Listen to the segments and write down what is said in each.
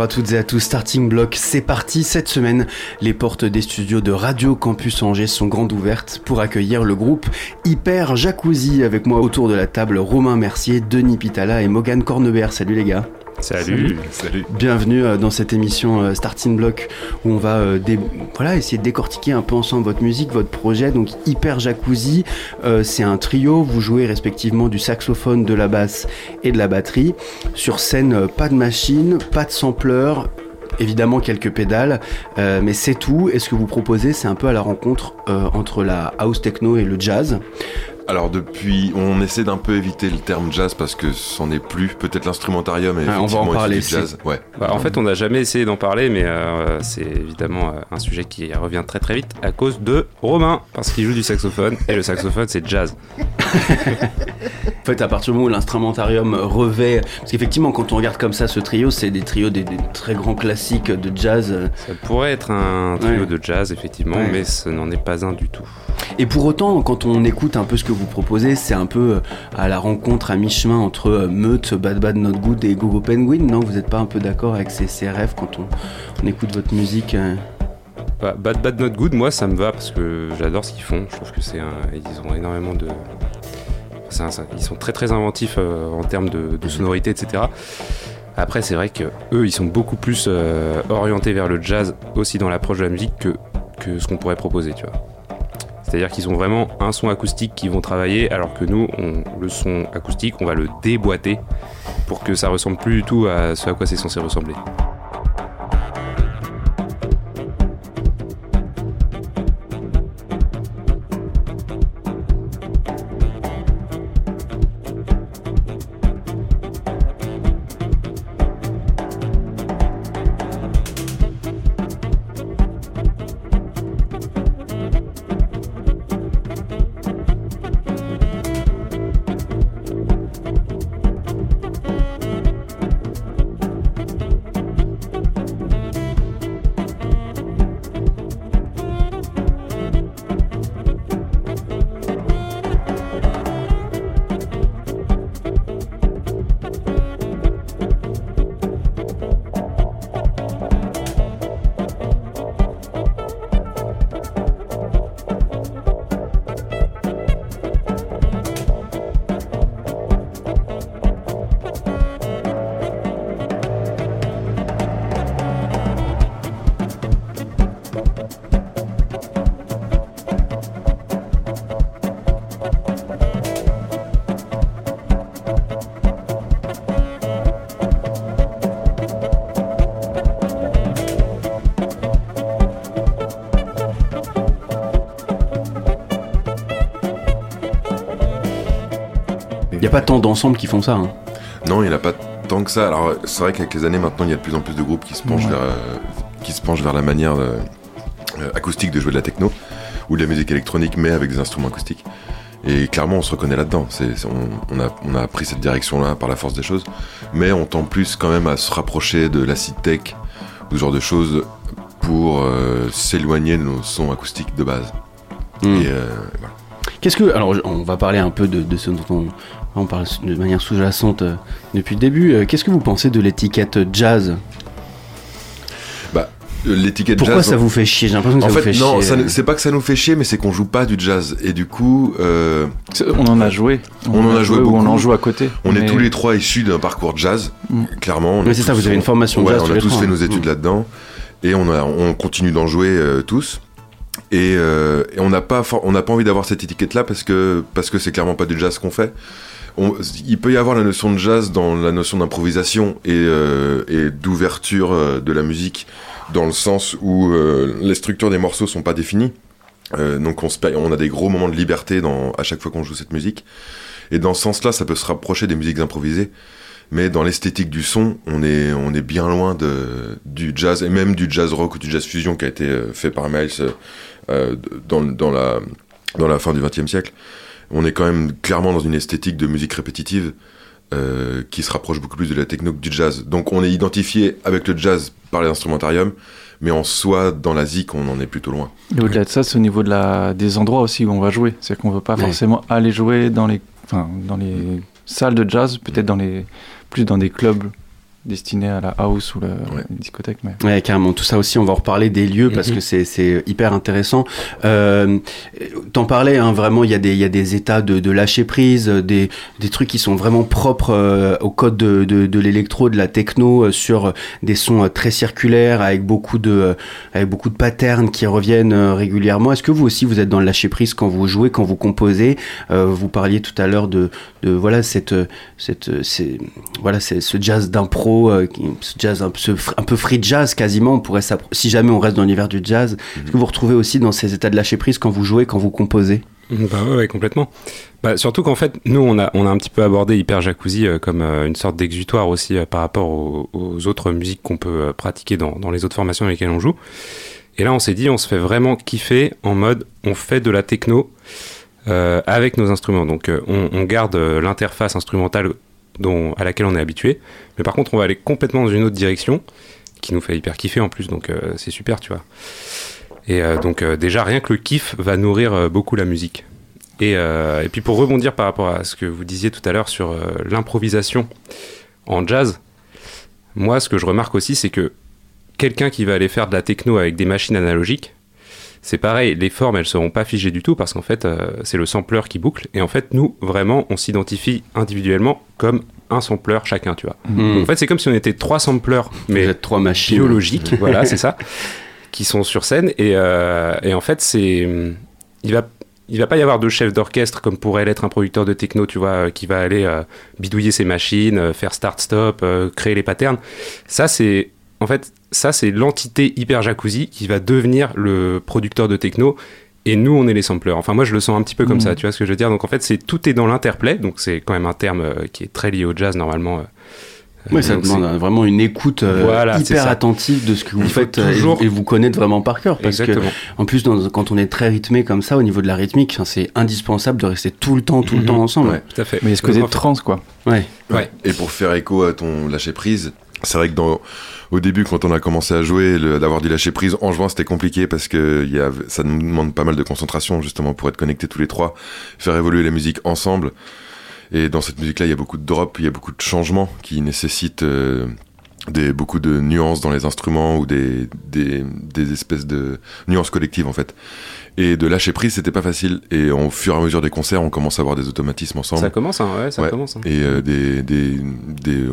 Bonjour à toutes et à tous, Starting Block, c'est parti. Cette semaine, les portes des studios de Radio Campus Angers sont grandes ouvertes pour accueillir le groupe Hyper Jacuzzi. Avec moi autour de la table, Romain Mercier, Denis Pitala et Morgan Cornebert. Salut les gars. Salut. Salut. Bienvenue euh, dans cette émission euh, Starting Block où on va euh, voilà, essayer de décortiquer un peu ensemble votre musique, votre projet. Donc Hyper Jacuzzi, c'est un trio. Vous jouez respectivement du saxophone, de la basse et de la batterie. Sur scène, pas de machine, pas de sampleur, évidemment quelques pédales, mais c'est tout. Et ce que vous proposez, c'est un peu à la rencontre entre la house techno et le jazz. Alors depuis, on essaie d'un peu éviter le terme jazz parce que c'en est plus. Peut-être l'instrumentarium et on va en parler. Jazz. Ouais. Bah, en fait, on n'a jamais essayé d'en parler, mais euh, c'est évidemment euh, un sujet qui revient très très vite à cause de Romain, parce qu'il joue du saxophone et le saxophone c'est jazz. en fait, à partir du moment où l'instrumentarium revêt, parce qu'effectivement, quand on regarde comme ça ce trio, c'est des trios des, très grands classiques de jazz. Ça pourrait être un trio de jazz effectivement, mais ce n'en est pas un du tout. Et pour autant, quand on écoute un peu ce que vous proposez, c'est un peu euh, à la rencontre à mi-chemin entre euh, Meute, Bad Bad Not Good et Gogo Penguin, non? Vous n'êtes pas un peu d'accord avec ces, CRF quand on, écoute votre musique euh? bah, Bad Bad Not Good, moi ça me va parce que j'adore ce qu'ils font. Je trouve que c'est ils ont énormément de, ils sont très très inventifs en termes de, sonorité, etc. Après, c'est vrai que eux, ils sont beaucoup plus orientés vers le jazz aussi dans l'approche de la musique que, que ce qu'on pourrait proposer, tu vois. C'est-à-dire qu'ils ont vraiment un son acoustique qui vont travailler, alors que nous, le son acoustique, on va le déboîter pour que ça ressemble plus du tout à ce à quoi c'est censé ressembler. Pas tant d'ensembles qui font ça. Hein. Non, il n'y en a pas tant que ça. Alors, c'est vrai qu'avec les années, maintenant, il y a de plus en plus de groupes qui se penchent, vers, euh, qui se penchent vers la manière euh, euh, acoustique de jouer de la techno ou de la musique électronique, mais avec des instruments acoustiques. Et clairement, on se reconnaît là-dedans. on, a, on a pris cette direction-là par la force des choses, mais on tend plus quand même à se rapprocher de l'acid tech ou ce genre de choses pour s'éloigner de nos sons acoustiques de base. Hmm. Et voilà. Qu'est-ce que. Alors, on va parler un peu de, de ce dont on, on parle de manière sous-jacente euh, depuis le début. Euh, qu'est-ce que vous pensez de l'étiquette jazz? Bah, l'étiquette Pourquoi ça vous fait chier? J'ai l'impression que ça vous fait non, chier. Non, c'est pas que ça nous fait chier, mais c'est qu'on joue pas du jazz. Et du coup. Euh, on en a joué. On, en a joué, beaucoup. on en joue à côté. On est tous les trois issus d'un parcours jazz, mm. clairement. Mais c'est ça, vous avez une formation jazz. On a tous fait nos études mm. là-dedans. Et on, a, on continue d'en jouer tous. Et, et on n'a pas, on n'a pas envie d'avoir cette étiquette-là parce que parce que c'est clairement pas du jazz qu'on fait il peut y avoir la notion de jazz dans la notion d'improvisation et, euh, d'ouverture euh, de la musique, dans le sens où euh, les structures des morceaux sont pas définies. donc on, a des gros moments de liberté à chaque fois qu'on joue cette musique. Et dans ce sens-là, ça peut se rapprocher des musiques improvisées. Mais dans l'esthétique du son, on est, on est bien loin de, du jazz, et même du jazz rock ou du jazz fusion qui a été fait par Miles dans, dans, la, dans la fin du XXe siècle on est quand même clairement dans une esthétique de musique répétitive euh, qui se rapproche beaucoup plus de la techno que du jazz. Donc on est identifié avec le jazz par l'instrumentarium, mais en soi, dans la zik, on en est plutôt loin. Et au-delà de ça, c'est au niveau de la, des endroits aussi où on va jouer. C'est-à-dire qu'on ne veut pas forcément aller jouer dans les, dans les salles de jazz, peut-être dans les, plus dans des clubs destiné à la house ou la, discothèque. Mais... Ouais, carrément. Tout ça aussi, on va en reparler des lieux parce mhm. que c'est hyper intéressant. Euh, T'en parlais, hein, vraiment, il y, a des, y a des états de, de lâcher prise, des, des, trucs qui sont vraiment propres euh, au code de, de, de l'électro, de la techno, euh, sur des sons euh, très circulaires, avec beaucoup de, avec beaucoup de patterns qui reviennent régulièrement. Est-ce que vous aussi, vous êtes dans le lâcher prise quand vous jouez, quand vous composez? Vous parliez tout à l'heure de, de voilà, cette, cette, voilà, ce jazz d'impro euh, jazz un peu, un peu, free jazz quasiment. On pourrait si jamais on reste dans l'univers du jazz, est-ce que mhm. vous retrouvez aussi dans ces états de lâcher prise quand vous jouez, quand vous composez? Bah ouais, complètement. Bah, surtout qu'en fait, nous, on a, on a un petit peu abordé Hyper Jacuzzi euh, comme euh, une sorte d'exutoire aussi par rapport aux, autres musiques qu'on peut pratiquer dans, dans, les autres formations avec lesquelles on joue. Et là, on s'est dit, on se fait vraiment kiffer en mode, on fait de la techno avec nos instruments. Donc, on, on garde l'interface instrumentale à laquelle on est habitué. Mais par contre, on va aller complètement dans une autre direction qui nous fait hyper kiffer en plus, donc euh, c'est super, tu vois. Et euh, donc euh, déjà, rien que le kiff va nourrir beaucoup la musique. Et, et, puis pour rebondir par rapport à ce que vous disiez tout à l'heure sur l'improvisation en jazz, moi ce que je remarque aussi c'est que quelqu'un qui va aller faire de la techno avec des machines analogiques, c'est pareil, les formes elles seront pas figées du tout parce qu'en fait c'est le sampler qui boucle et en fait nous vraiment on s'identifie individuellement comme un sampler chacun, tu vois. Hmm. en fait, c'est comme si on était trois sampleurs, mais trois machines biologiques, voilà, c'est ça, qui sont sur scène. Et, euh, et en fait, c'est, il va, il va pas y avoir de chef d'orchestre comme pourrait l'être un producteur de techno, tu vois, qui va aller euh, bidouiller ses machines, euh, faire start-stop, créer les patterns. Ça, c'est, en fait, ça, c'est l'entité hyper jacuzzi qui va devenir le producteur de techno et nous on est les sampleurs. Enfin moi je le sens un petit peu comme mm. ça, tu vois ce que je veux dire. Donc en fait c'est tout est dans l'interplay, donc c'est quand même un terme euh, qui est très lié au jazz normalement. Euh, oui, ça demande vraiment une écoute euh, hyper attentive de ce que vous faites et, vous connaître vraiment par cœur. Parce que, en plus, quand on est très rythmé comme ça, au niveau de la rythmique, c'est indispensable de rester tout le temps, tout le mm-hmm. temps ensemble. tout à fait. Mais est-ce que c'est trans, quoi. Ouais. ouais. Et pour faire écho à ton lâcher prise, c'est vrai que dans au début, quand on a commencé à jouer, d'avoir du lâcher prise en jouant, c'était compliqué parce que y a, ça nous demande pas mal de concentration justement pour être connectés tous les trois, faire évoluer la musique ensemble. Et dans cette musique-là, il y a beaucoup de drops, il y a beaucoup de changements qui nécessitent euh, des, beaucoup de nuances dans les instruments ou des, des, des espèces de nuances collectives en fait. Et de lâcher prise, c'était pas facile. Et au fur et à mesure des concerts, on commence à avoir des automatismes ensemble. Ça commence, hein, ouais, ça commence. Hein. Et euh, des, des, des euh,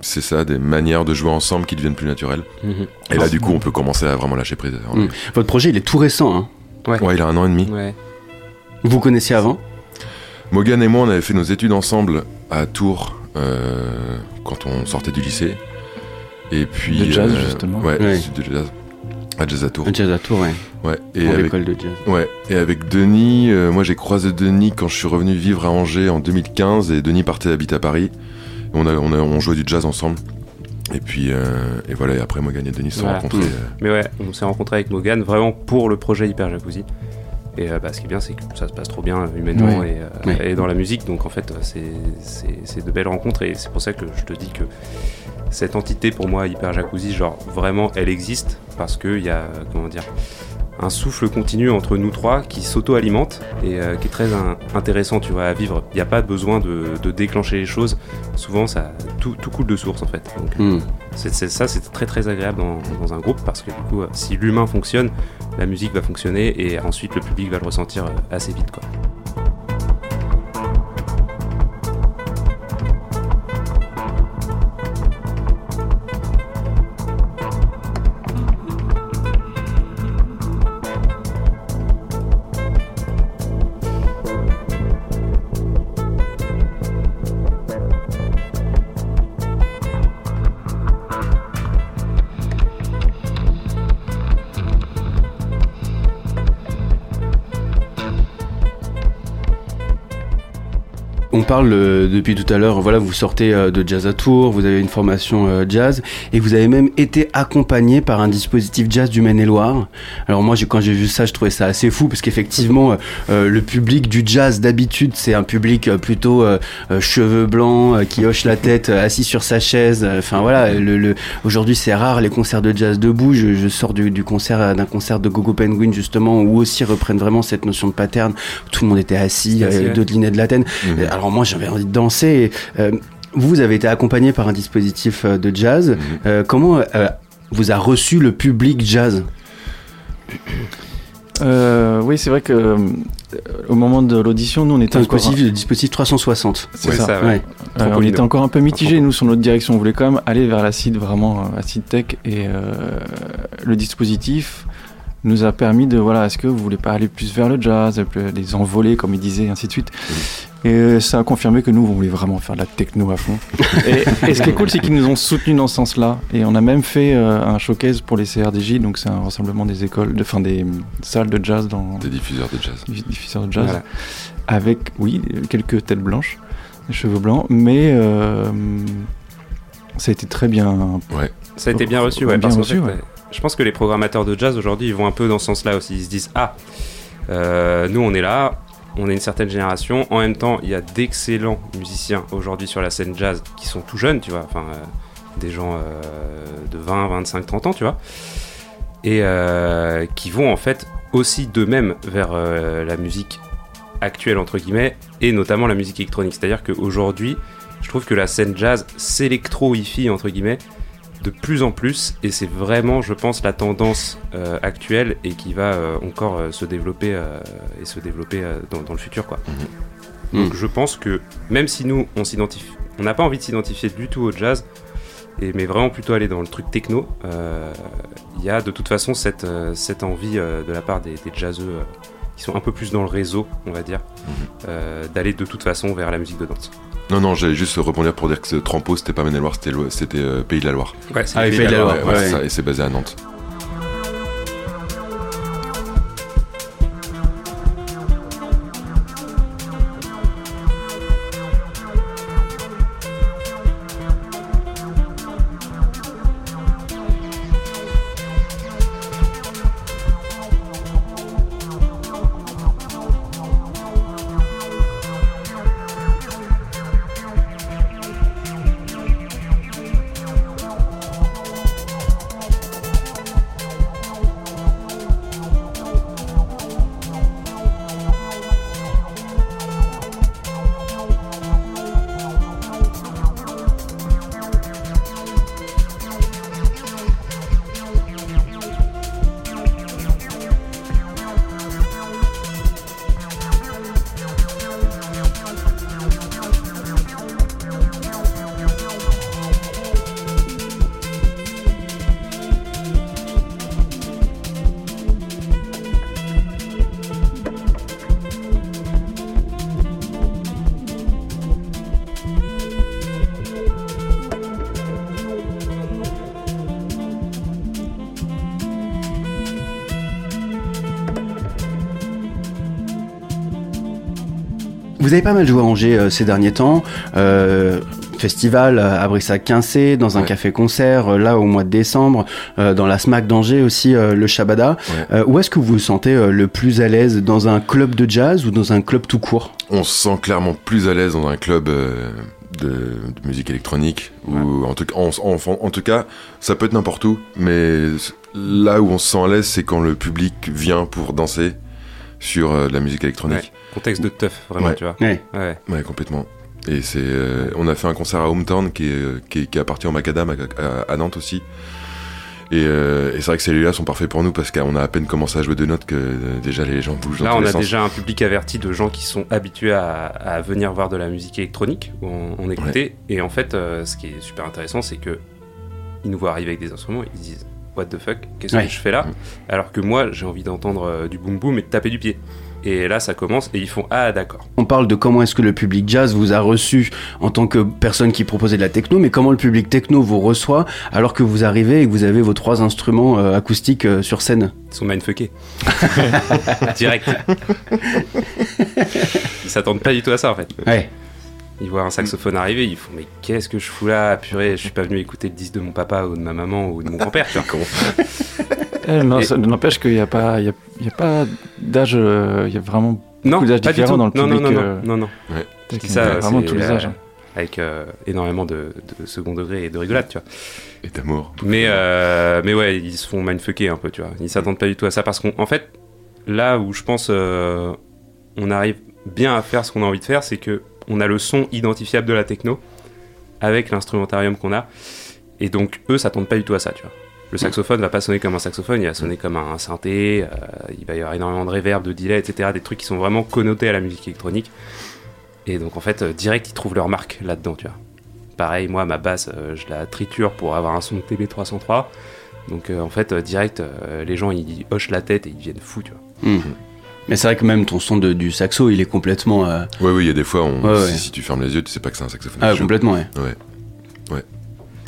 c'est ça, des manières de jouer ensemble qui deviennent plus naturelles. Mhm. Et là, du coup, on peut commencer à vraiment lâcher prise. Mhm. Votre projet, il est tout récent. Hein. Ouais. il a un an et demi. Vous connaissiez avant? Mogan et moi, on avait fait nos études ensemble à Tours euh, quand on sortait du lycée. Et puis. De jazz, justement. Ouais, de jazz. À Jazz à Tours. Jazz à Tours, ouais. Ouais. Et Pour l'école de jazz. Ouais. Et avec Denis, euh, moi j'ai croisé Denis quand je suis revenu vivre à Angers en 2015 et Denis partait habiter à Paris. On, a, on, a, on jouait du jazz ensemble. Et puis, euh, et voilà, et après Morgan et Denis se sont rencontrés. Mmh. Euh. Mais ouais, on s'est rencontrés avec Morgan vraiment pour le projet Hyper Jacuzzi. Et bah, ce qui est bien, c'est que ça se passe trop bien humainement et, et, dans la musique. Donc en fait, c'est de belles rencontres. Et c'est pour ça que je te dis que cette entité pour moi hyper jacuzzi genre vraiment elle existe. Parce qu'il y a comment dire un souffle continu entre nous trois qui s'auto-alimente et euh, qui est très intéressant tu vois à vivre. Il n'y a pas besoin de, déclencher les choses. Souvent ça tout, coule de source en fait. Donc hmm. ça c'est très très agréable dans, dans, un groupe parce que du coup si l'humain fonctionne la musique va fonctionner et ensuite le public va le ressentir euh, assez vite quoi parle euh, depuis tout à l'heure, voilà, vous sortez euh, de Jazz à Tours, vous avez une formation euh, jazz, et vous avez même été accompagné par un dispositif jazz du Maine-et-Loire. Alors moi, quand j'ai vu ça, je trouvais ça assez fou, parce qu'effectivement, le public du jazz d'habitude, c'est un public plutôt cheveux blancs, qui hoche la tête, assis sur sa chaise. Enfin voilà, le, aujourd'hui c'est rare les concerts de jazz debout. Je, sors du, concert d'un concert de Gogo Penguin justement, où aussi reprennent vraiment cette notion de pattern. Tout le monde était assis, de de la laine. Alors moi j'avais envie de danser. Euh, vous avez été accompagné par un dispositif euh, de jazz. Mhm. Euh, comment euh, vous a reçu le public jazz? Euh, oui, c'est vrai que euh, au moment de l'audition, nous on était Un encore, dispositif, le dispositif 360. c'est Ouais, ça. ça, ouais. Ouais. Euh, on était encore un peu mitigé nous sur notre direction. On voulait quand même aller vers l'acide vraiment acide tech et euh, le dispositif nous a permis de voilà est-ce que vous voulez pas aller plus vers le jazz, un les envolées comme il disait ainsi de suite. Et ça a confirmé que nous on voulait vraiment faire de la techno à fond. et, et ce qui est cool c'est qu'ils nous ont soutenus dans ce sens-là et on a même fait euh, un showcase pour les CRDJ donc c'est un rassemblement des écoles, de, enfin des euh, salles de jazz dans Des diffuseurs de jazz. des diffuseurs de jazz Voilà. avec, oui, quelques têtes blanches, des cheveux blancs, mais euh, ça a été très bien. Ça a été bien reçu, ouais. Bien parce reçu, fait, ouais. Je pense que les programmateurs de jazz aujourd'hui, ils vont un peu dans ce sens-là aussi. Ils se disent Ah, euh, nous on est là, on est une certaine génération. En même temps, il y a d'excellents musiciens aujourd'hui sur la scène jazz qui sont tout jeunes, tu vois. Enfin, euh, des gens euh, de 20, 25, 30 ans, tu vois. Et euh, qui vont en fait aussi d'eux-mêmes vers la musique actuelle, entre guillemets, et notamment la musique électronique. C'est-à-dire qu'aujourd'hui, je trouve que la scène jazz s'électro-hi-fi, entre guillemets, de plus en plus et c'est vraiment je pense la tendance euh, actuelle et qui va euh, encore euh, se développer et se développer dans, dans le futur quoi. Mhm. Donc je pense que même si nous on s'identifie on n'a pas envie de s'identifier du tout au jazz et, mais vraiment plutôt aller dans le truc techno il y a de toute façon cette, cette envie de la part des, des jazzeux qui sont un peu plus dans le réseau on va dire euh, d'aller de toute façon vers la musique de danse. Non, non, j'allais juste rebondir pour dire que ce Trampo, c'était pas Maine-et-Loire, c'était euh, Pays de la Loire. Ouais, c'est Ah, Pays de la Loire. Ouais, ouais. et c'est basé à Nantes. Vous avez pas mal joué à Angers euh, ces derniers temps. Euh, festival à Brissac-Quincé, dans un Ouais. café-concert, euh, là au mois de décembre, dans la SMAC d'Angers aussi, le Shabada. Ouais. Où est-ce que vous vous sentez le plus à l'aise Dans un club de jazz ou dans un club tout court? On se sent clairement plus à l'aise dans un club de, de musique électronique. Ou en, tout, en, en- en tout cas, ça peut être n'importe où, mais là où on se sent à l'aise, c'est quand le public vient pour danser sur euh, de la musique électronique. Contexte de teuf vraiment Ouais. tu vois. Ouais. Ouais. Ouais, complètement. Et c'est, euh, on a fait un concert à Hometown qui, est, euh, qui, est- qui appartient au Macadam à, à- à Nantes aussi. Et, euh, et c'est vrai que ces lieux-là sont parfaits pour nous parce qu'on a à peine commencé à jouer deux notes que euh, déjà les gens bougent dans Là, tous on les a sens. déjà un public averti de gens qui sont habitués à, à venir voir de la musique électronique, où on, on écoutait. Et en fait, euh, ce qui est super intéressant, c'est que ils nous voient arriver avec des instruments, ils disent What the fuck, qu'est-ce Ouais. que je fais là Alors que moi, j'ai envie d'entendre euh, du boom boom et de taper du pied. Et là, ça commence et ils font Ah, d'accord. On parle de comment est-ce que le public jazz vous a reçu en tant que personne qui proposait de la techno, mais comment le public techno vous reçoit alors que vous arrivez et que vous avez vos trois instruments euh, acoustiques euh, sur scène Ils sont mindfuckés. Direct. ils s'attendent pas du tout à ça en fait. Ouais. Ils voient un saxophone arriver, ils font mais qu'est-ce que je fous là? Purée, je suis pas venu écouter le disque de mon papa ou de ma maman ou de mon grand-père. tu vois. Eh, non, Et- ça n'empêche qu'il n'y a pas, il y a, il y a pas d'âge, euh, il y a vraiment Non, Beaucoup d'âges différents dans le non, non, public, non, euh, non, non, non. Ouais. dis ça, vraiment tous les euh, âges. hein. avec euh, énormément de, de second degré et de rigolade, tu vois. Et d'amour. Mais, euh, mais ouais, ils se font mindfucker un peu, tu vois. Ils s'attendent pas du tout à ça parce qu'en fait, là où je pense euh, on arrive bien à faire ce qu'on a envie de faire, c'est que on a le son identifiable de la techno avec l'instrumentarium qu'on a. Et donc, eux, ça tombe pas du tout à ça, tu vois. Le saxophone va pas sonner comme un saxophone, il va sonner comme un synthé, euh, il va y avoir énormément de reverb, de delay, etc. Des trucs qui sont vraiment connotés à la musique électronique. Et donc, en fait, euh, direct, ils trouvent leur marque là-dedans, tu vois. Pareil, moi, ma basse, euh, je la triture pour avoir un son de TB303. Donc, en fait, direct, les gens, ils hochent la tête et ils deviennent fous, tu vois. Hmm. Mais c'est vrai que même ton son de- du saxo, il est complètement. euh, Ouais, oui, il y a des fois, on- Ouais, si, ouais. si tu fermes les yeux, tu sais pas que c'est un saxophone. Ah, complètement, ouais. Ouais. Ouais.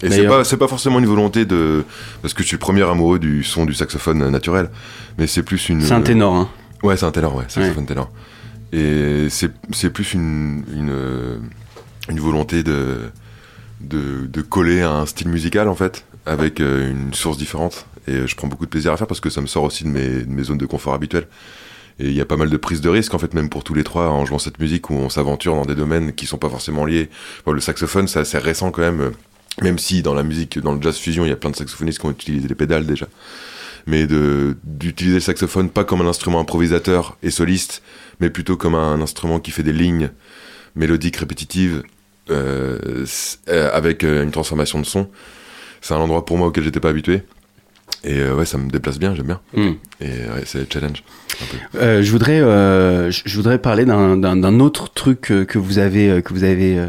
Et c'est D'ailleurs- pas, c'est pas forcément une volonté de. Parce que je suis le premier amoureux du son du saxophone euh, naturel. Mais c'est plus une. C'est un ténor, hein. Ouais, c'est un ténor, ouais, saxophone ténor. Et c'est, c'est plus une, une, euh, une volonté de, de, de coller à un style musical, en fait, avec euh, une source différente. Et euh, je prends beaucoup de plaisir à faire parce que ça me sort aussi de mes, de mes zones de confort habituelles. Et il y a pas mal de prises de risques, en fait, même pour tous les trois, en jouant cette musique où on s'aventure dans des domaines qui sont pas forcément liés. Le saxophone, c'est assez récent quand même, euh, même si dans la musique, dans le jazz fusion, il y a plein de saxophonistes qui ont utilisé les pédales déjà. Mais d'utiliser le saxophone pas comme un instrument improvisateur et soliste, mais plutôt comme un instrument qui fait des lignes mélodiques répétitives euh, euh, avec euh, une transformation de son. C'est un endroit pour moi auquel j'étais pas habitué. Et euh, ouais, ça me déplace bien, j'aime bien. Hmm. Et ouais, c'est le challenge. un peu. Euh, je voudrais, euh, je voudrais parler d'un- autre truc que vous avez, que vous avez, euh,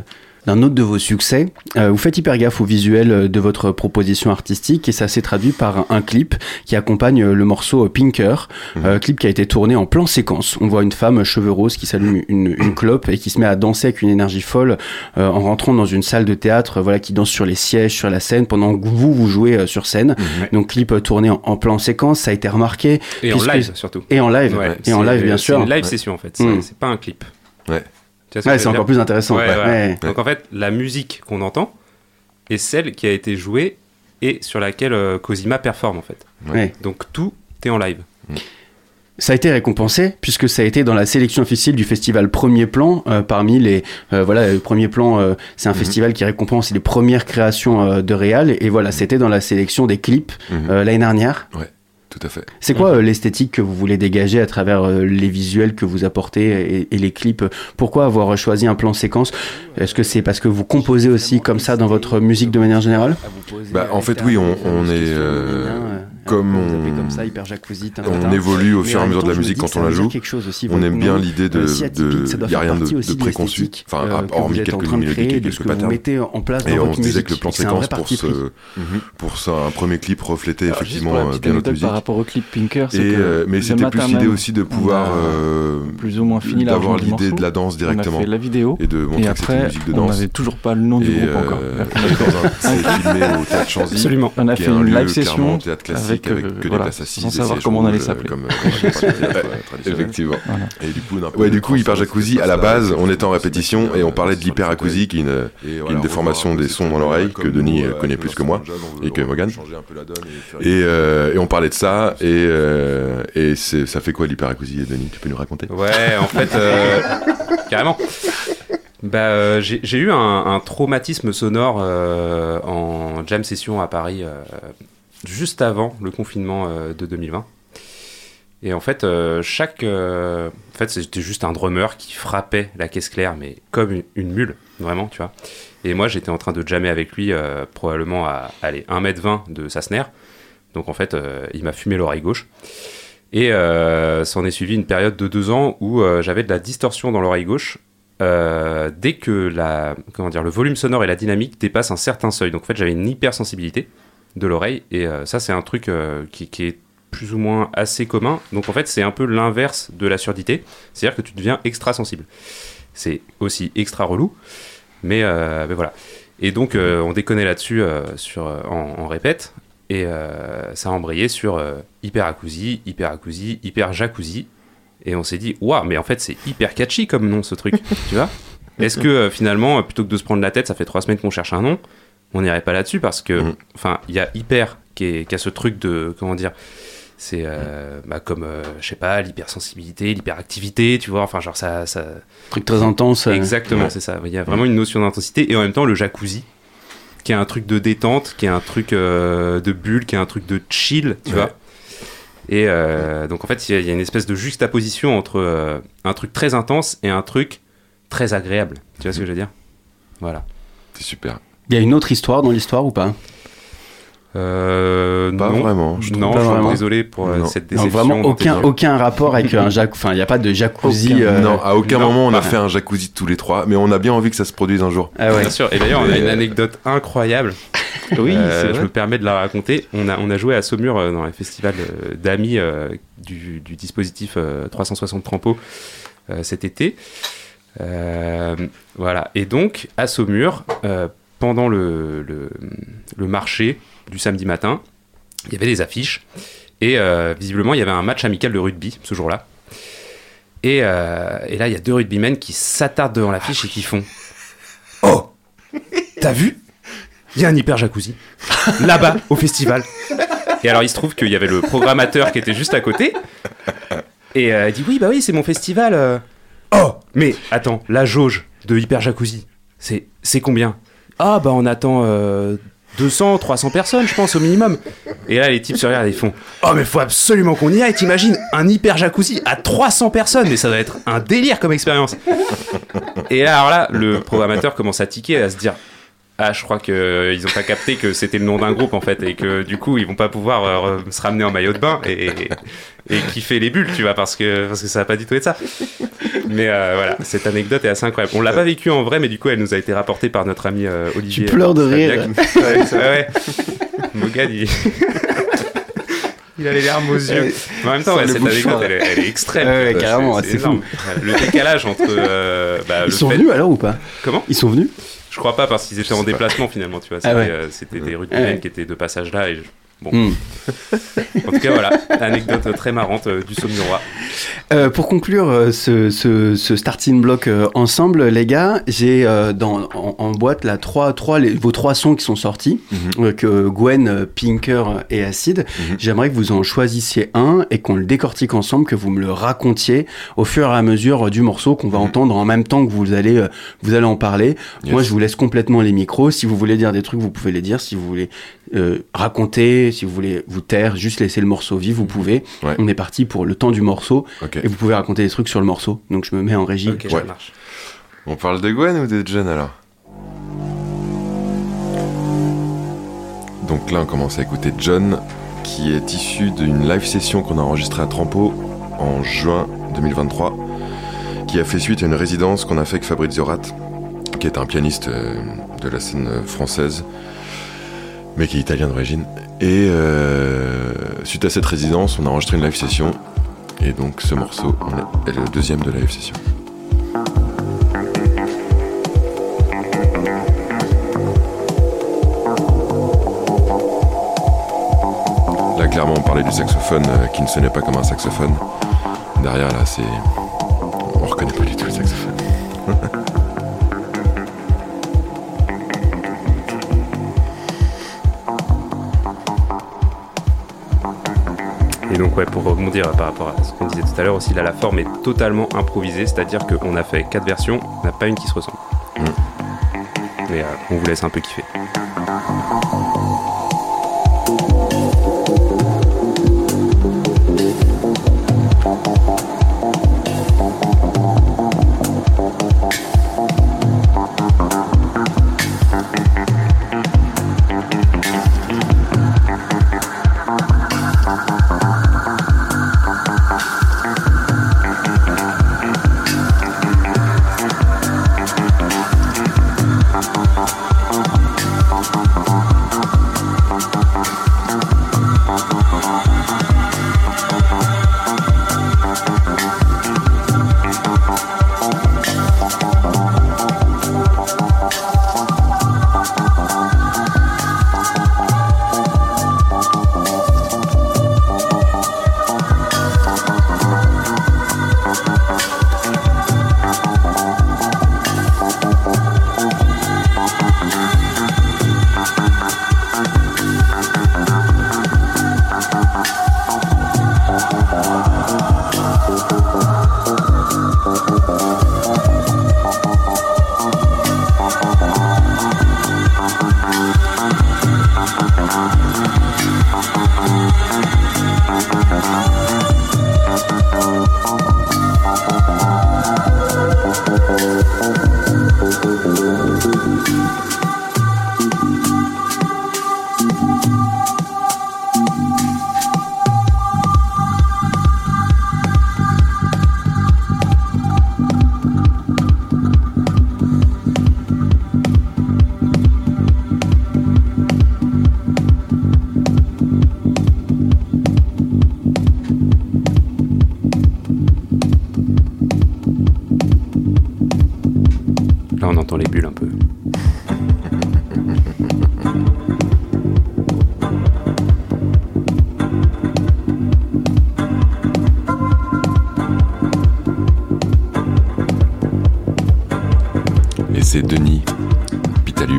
d'un autre de vos succès. Euh, vous faites hyper gaffe au visuel euh, de votre proposition artistique et ça s'est traduit par un, clip qui accompagne euh, le morceau Pinker, Mhm. euh, clip qui a été tourné en plan séquence. On voit une femme cheveux roses qui s'allume une, une clope et qui se met à danser avec une énergie folle euh, en rentrant dans une salle de théâtre, voilà, qui danse sur les sièges, sur la scène pendant que vous vous jouez euh, sur scène. Donc clip tourné en, en plan séquence, ça a été remarqué Et en live, surtout. et en live, Ouais, et en c'est- live bien C'est sûr. une live Ouais. session en fait, c'est c'est pas un clip. Ouais. Tu vois Ouais, c'est encore plus intéressant. Ouais, ouais. Ouais. Donc en fait, la musique qu'on entend est celle qui a été jouée et sur laquelle euh, Cosima performe en fait. Ouais. Donc tout est en live. Ça a été récompensé puisque ça a été dans la sélection officielle du festival Premier Plan euh, parmi les euh, voilà le Premier Plan euh, c'est un Mhm. festival qui récompense les premières créations euh, de réal et, et voilà c'était dans la sélection des clips Mhm. euh, l'année dernière. Tout à fait. C'est quoi euh, l'esthétique que vous voulez dégager à travers euh, les visuels que vous apportez et, et les clips? Pourquoi avoir choisi un plan séquence? Est-ce que c'est parce que vous composez aussi comme ça dans votre musique de manière générale? Bah, en fait, oui, on- on est, euh, comme on- comme ça, hyper jacuzzi, tin, tin, On tin. évolue au fur et à mesure de la musique quand on la joue. quelque chose aussi, On aime bien l'idée de. Euh, si atypique, ça de doit y a faire rien de, préconçu. Enfin, euh, que hormis quelques mélodies quelques patterns. mettez en place dans Et on disait que le plan séquence pour, ce, pour ça, un premier clip reflétait effectivement euh, bien notre musique. par rapport au clip euh, mais c'était plus l'idée aussi de on pouvoir euh, plus ou moins fini d'avoir l'idée de la danse On directement fait la vidéo. et de montrer Et que c'était une après, musique de on danse. n'avait toujours pas le nom du groupe encore. On C'est filmé au théâtre Chanzy. Absolument. On a fait une live session théâtre classique avec, avec, que des places assises sans savoir comment on allait s'appeler. Effectivement. Voilà. Et du coup, ouais, du coup, Hyper Jacuzzi, à la base, on était en répétition et on parlait de l'hyperacousie, qui est une, une déformation des sons dans l'oreille que Denis euh, connaît plus que moi et que Morgan. Et, euh, et on parlait de ça, et, euh, et ça fait quoi l'hyperacousie, Denis? Tu peux nous raconter? Ouais, en fait, euh, carrément. Bah, euh, j'ai j'ai eu un, un traumatisme sonore euh, en jam session à Paris euh, juste avant le confinement euh, de 2020. Et en fait, euh, chaque, euh, en fait, c'était juste un drummer qui frappait la caisse claire, mais comme une, mule, vraiment, tu vois. Et moi, j'étais en train de jammer avec lui, probablement à, allez, 1m20 de sa snare. Donc en fait, il m'a fumé l'oreille gauche. Et s'en est suivi une période de deux ans où j'avais de la distorsion dans l'oreille gauche dès que la, comment dire, le volume sonore et la dynamique dépassent un certain seuil. Donc en fait, j'avais une hypersensibilité de l'oreille et euh, ça, c'est un truc euh, qui, qui est plus ou moins assez commun. Donc en fait, c'est un peu l'inverse de la surdité, c'est-à-dire que tu deviens extra sensible. C'est aussi extra relou, mais, euh, mais voilà. Et donc euh, on déconnait là-dessus euh, sur en, en répète et ça a embrayé sur hyper acousie, hyper acousie, hyper jacuzzi. Et on s'est dit, waouh, mais en fait, c'est hyper catchy comme nom ce truc, tu vois? Est-ce que finalement, plutôt que de se prendre la tête, ça fait trois semaines qu'on cherche un nom, on n'irait pas là-dessus parce que, Mhm. enfin, il y a hyper qui, est- qui a ce truc de, comment dire, c'est euh, bah, comme, euh, je sais pas, l'hypersensibilité, l'hyperactivité, tu vois, enfin, genre ça. ça... Truc très intense. euh, Exactement, ouais. c'est ça. Il y a vraiment une notion d'intensité et en même temps, le jacuzzi, qui est un truc de détente, qui est un truc euh, de bulle, qui est un truc de chill, tu Ouais. vois. Et donc en fait, il y, y a une espèce de juxtaposition entre un truc très intense et un truc très agréable. Tu vois ce que je veux dire? Voilà. C'est super. Il y a une autre histoire dans l'histoire ou pas? Euh, Pas non. vraiment, je non, Pas je suis vraiment. désolé pour euh, Non. cette Non, déception. Vraiment aucun, aucun rapport avec un jacuzzi. Enfin, il n'y a pas de jacuzzi. Aucun. euh, Non, à aucun non, moment on a fait un jacuzzi tous les trois, mais on a bien envie que ça se produise un jour. Ah ouais. Bien sûr. Et d'ailleurs, on a une anecdote incroyable. Oui, Euh, je me permets de la raconter. On a, on a joué à Saumur euh, dans un festival euh, d'amis euh, du, du dispositif euh, 360 Trampo euh, cet été. Euh, voilà. Et donc, à Saumur, euh, pendant le, le, marché du samedi matin, il y avait des affiches. Et euh, visiblement, il y avait un match amical de rugby ce jour-là. Et, euh, et là, il y a deux rugbymen qui s'attardent devant l'affiche et qui font Oh T'as vu? Il y a un hyper jacuzzi. Là-bas, au festival. Et alors, il se trouve qu'il y avait le programmateur qui était juste à côté. Et euh, il dit Oui, bah oui, c'est mon festival. Oh Mais attends, la jauge de hyper jacuzzi, c'est combien? Ah, bah on attend euh, 200, 300 personnes, je pense, au minimum. Et là, les types se regardent et ils font Oh, mais faut absolument qu'on y aille, t'imagines? Un hyper jacuzzi à 300 personnes, mais ça doit être un délire comme expérience. Et là, alors là, le programmateur commence à tiquer, à se dire Ah, je crois qu'ils ont pas capté que c'était le nom d'un groupe en fait, et que du coup, ils vont pas pouvoir euh, se ramener en maillot de bain et, et kiffer les bulles, tu vois, parce que, parce que ça va pas du tout être ça. Mais euh, voilà, cette anecdote est assez incroyable. On l'a pas vécue en vrai, mais du coup, elle nous a été rapportée par notre ami euh, Olivier. Tu pleures de rire. Ouais, ouais, ouais. Morgane, il... il a les larmes aux yeux. Mais en même temps, ouais, cette anecdote, elle, est- elle est extrême. Ouais, ouais, carrément, c'est énorme. Le décalage entre. euh, bah, Ils le sont fait- venus alors ou pas? Comment? Ils sont venus? Je crois pas parce qu'ils étaient en pas. déplacement finalement, tu vois. Ah ouais. euh, c'était des rugbymen Ouais. qui étaient de passage là. Et je- Bon, Hmm. en tout cas, voilà, anecdote très marrante euh, du Saumurois. Euh, pour conclure euh, ce, ce, ce starting block ensemble, les gars, j'ai dans en, en boîte là trois, trois les- vos trois sons qui sont sortis, Mhm. que Gwen, Pinker et Acid. Mhm. J'aimerais que vous en choisissiez un et qu'on le décortique ensemble, que vous me le racontiez au fur et à mesure du morceau qu'on va Mhm. entendre en même temps que vous allez vous allez en parler. Yes. Moi, je vous laisse complètement les micros. Si vous voulez dire des trucs, vous pouvez les dire. Si vous voulez euh, raconter, si vous voulez vous taire, juste laisser le morceau vivre, vous pouvez. Ouais. On est parti pour le temps du morceau et vous pouvez raconter des trucs sur le morceau. Donc je me mets en régie. Ok, Ouais. ça marche. On parle de Gwen ou de John alors? Donc là, on commence à écouter John, qui est issu d'une live session qu'on a enregistrée à Trampo en juin 2023, qui a fait suite à une résidence qu'on a fait avec Fabrizio Rat, qui est un pianiste euh, de la scène française, mais qui est italien d'origine. Et euh, suite à cette résidence, on a enregistré une live session, et donc ce morceau est le deuxième de la live session. Là, clairement, on parlait du saxophone euh, qui ne sonnait pas comme un saxophone. Derrière, là, c'est. On reconnaît pas du tout le saxophone. Et donc, ouais, pour rebondir par rapport à ce qu'on disait tout à l'heure aussi, là, la forme est totalement improvisée, c'est-à-dire qu'on a fait quatre versions, on n'a pas une qui se ressemble. Mm. Mais euh, on vous laisse un peu kiffer.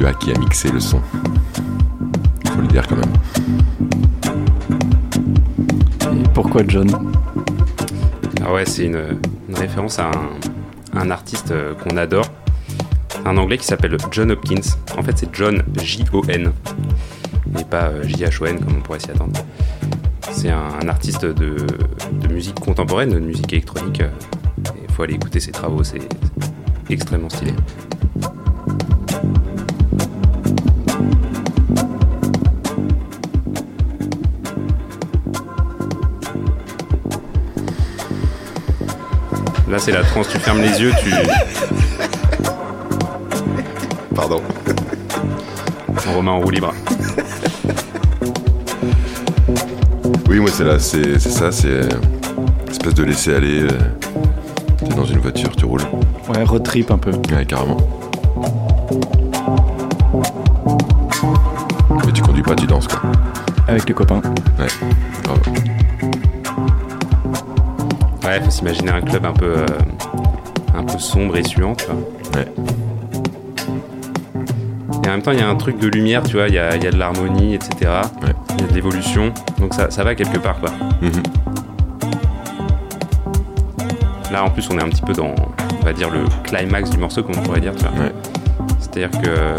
Lua qui a mixé le son. Faut le dire quand même. Et pourquoi John? Ah ouais, c'est une, une référence à un, un artiste euh, qu'on adore. Un anglais qui s'appelle John Hopkins. En fait, c'est John J-O-N. Et pas euh, J-H-O-N comme on pourrait s'y attendre. C'est un, un artiste de, de musique contemporaine, de musique électronique. Il faut aller écouter ses travaux, c'est extrêmement stylé. Là, c'est la transe. Tu fermes les yeux, tu. Pardon. Romain en roue libre. Oui, moi c'est là, c'est c'est ça, c'est euh, espèce de laisser aller. euh, T'es dans une voiture, tu roules. Ouais, road trip un peu. Ouais, carrément. Mais tu conduis pas, tu danses quoi. Avec les copains. Ouais, grave. Ouais, faut s'imaginer un club un peu, euh, un peu sombre et suant, tu vois. Ouais. Et en même temps, il y a un truc de lumière, tu vois, il y a, y a de l'harmonie, etc. Ouais. Il y a de l'évolution, donc ça, ça va quelque part, quoi. Mhm. Là, en plus, on est un petit peu dans, on va dire, le climax du morceau, comme on pourrait dire, tu vois. Ouais. C'est-à-dire que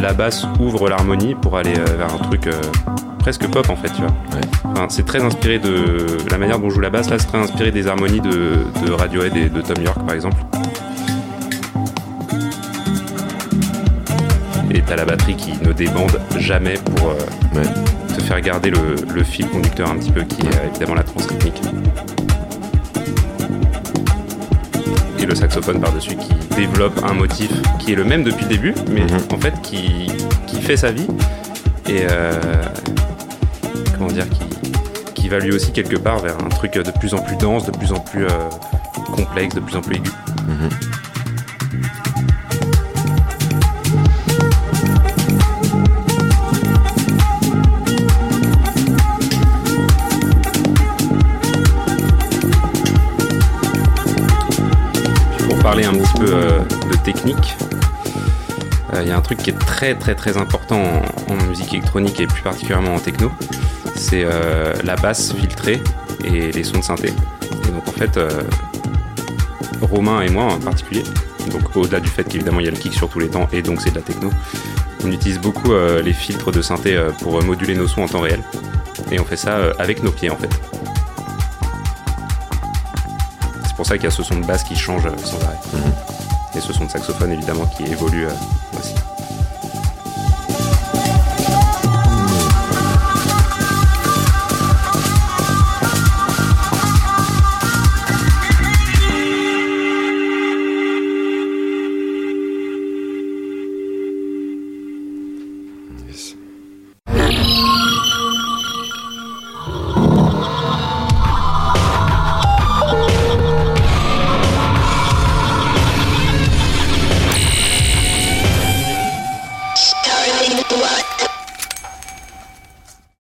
la basse ouvre l'harmonie pour aller euh, vers un truc euh, presque pop, en fait, tu vois. Ouais. Enfin, c'est très inspiré de la manière dont joue la basse, là, c'est très inspiré des harmonies de, de Radiohead et de Tom York, par exemple. Et t'as la batterie qui ne débande jamais pour euh, Ouais. te faire garder le, le fil conducteur un petit peu, qui est évidemment la trance rythmique. Et le saxophone par-dessus qui développe un motif qui est le même depuis le début, mais Mhm. en fait qui, qui fait sa vie. Et euh, comment dire, qui, qui va lui aussi quelque part vers un truc de plus en plus dense, de plus en plus euh, complexe, de plus en plus aigu. Pour parler un petit peu euh, de technique, euh, il y a un truc qui est très très très important en musique électronique et plus particulièrement en techno, c'est euh, la basse filtrée et les sons de synthé. Et donc en fait, euh, Romain et moi en particulier, donc au-delà du fait qu'évidemment il y a le kick sur tous les temps et donc c'est de la techno, on utilise beaucoup euh, les filtres de synthé pour moduler nos sons en temps réel. Et on fait ça avec nos pieds en fait. C'est pour ça qu'il y a ce son de basse qui change sans arrêt. Et ce son de saxophone évidemment qui évolue aussi.